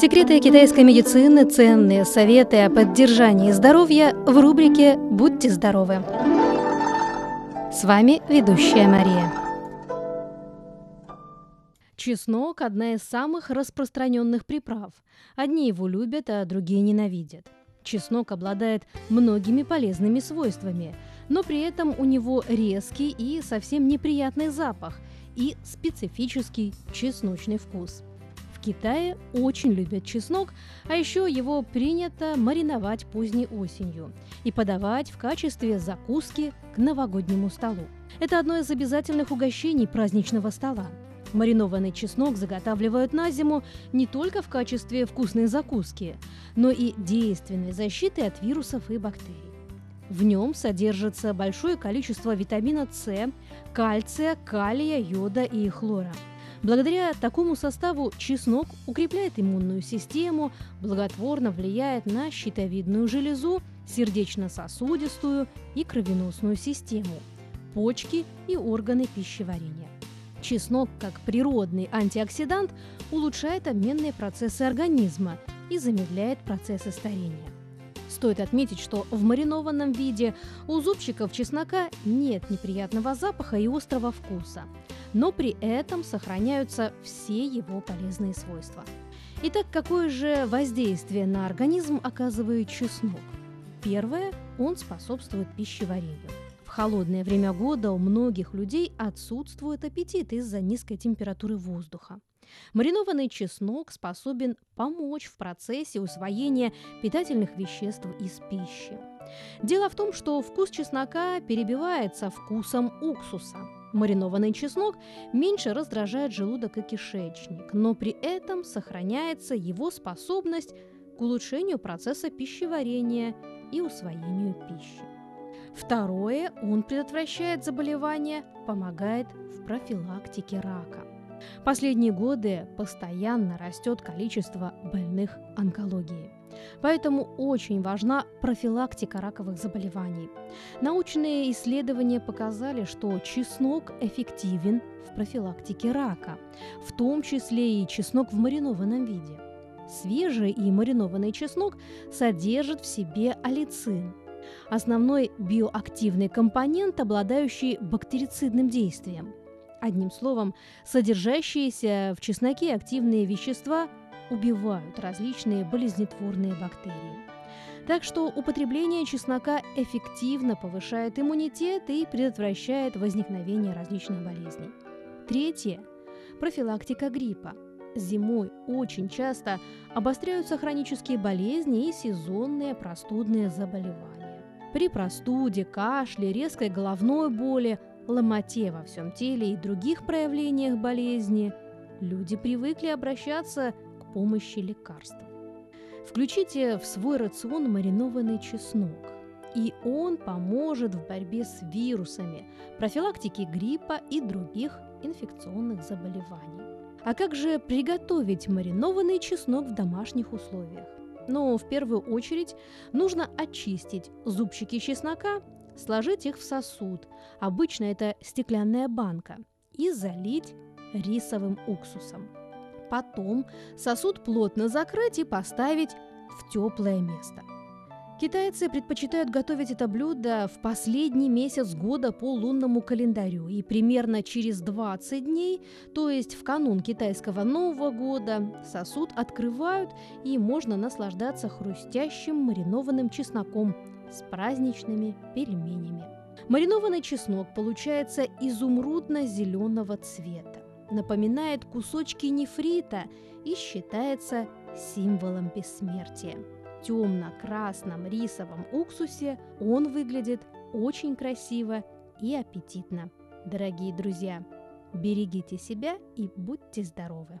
Секреты китайской медицины, ценные советы о поддержании здоровья в рубрике «Будьте здоровы». С вами ведущая Мария. Чеснок – одна из самых распространенных приправ. Одни его любят, а другие ненавидят. Чеснок обладает многими полезными свойствами, но при этом у него резкий и совсем неприятный запах и специфический чесночный вкус – в Китае очень любят чеснок, а еще его принято мариновать поздней осенью и подавать в качестве закуски к новогоднему столу. Это одно из обязательных угощений праздничного стола. Маринованный чеснок заготавливают на зиму не только в качестве вкусной закуски, но и действенной защиты от вирусов и бактерий. В нем содержится большое количество витамина С, кальция, калия, йода и хлора – Благодаря такому составу чеснок укрепляет иммунную систему, благотворно влияет на щитовидную железу, сердечно-сосудистую и кровеносную систему, почки и органы пищеварения. Чеснок, как природный антиоксидант, улучшает обменные процессы организма и замедляет процессы старения. Стоит отметить, что в маринованном виде у зубчиков чеснока нет неприятного запаха и острого вкуса – но при этом сохраняются все его полезные свойства. Итак, какое же воздействие на организм оказывает чеснок? Первое – он способствует пищеварению. В холодное время года у многих людей отсутствует аппетит из-за низкой температуры воздуха. Маринованный чеснок способен помочь в процессе усвоения питательных веществ из пищи. Дело в том, что вкус чеснока перебивается вкусом уксуса – Маринованный чеснок меньше раздражает желудок и кишечник, но при этом сохраняется его способность к улучшению процесса пищеварения и усвоению пищи. Второе, он предотвращает заболевания, помогает в профилактике рака. Последние годы постоянно растет количество больных онкологией. Поэтому очень важна профилактика раковых заболеваний. Научные исследования показали, что чеснок эффективен в профилактике рака, в том числе и чеснок в маринованном виде. Свежий и маринованный чеснок содержит в себе алицин – основной биоактивный компонент, обладающий бактерицидным действием. Одним словом, содержащиеся в чесноке активные вещества убивают различные болезнетворные бактерии. Так что употребление чеснока эффективно повышает иммунитет и предотвращает возникновение различных болезней. Третье – профилактика гриппа. Зимой очень часто обостряются хронические болезни и сезонные простудные заболевания. При простуде, кашле, резкой головной боли, ломоте во всем теле и других проявлениях болезни люди привыкли обращаться помощи лекарств. Включите в свой рацион маринованный чеснок, и он поможет в борьбе с вирусами, профилактике гриппа и других инфекционных заболеваний. А как же приготовить маринованный чеснок в домашних условиях? Ну, в первую очередь нужно очистить зубчики чеснока, сложить их в сосуд, обычно это стеклянная банка, и залить рисовым уксусом. Потом сосуд плотно закрыть и поставить в теплое место. Китайцы предпочитают готовить это блюдо в последний месяц года по лунному календарю и примерно через 20 дней, то есть в канун китайского Нового года, сосуд открывают и можно наслаждаться хрустящим маринованным чесноком с праздничными пельменями. Маринованный чеснок получается изумрудно-зеленого цвета напоминает кусочки нефрита и считается символом бессмертия. Темно-красном рисовом уксусе он выглядит очень красиво и аппетитно. Дорогие друзья, берегите себя и будьте здоровы!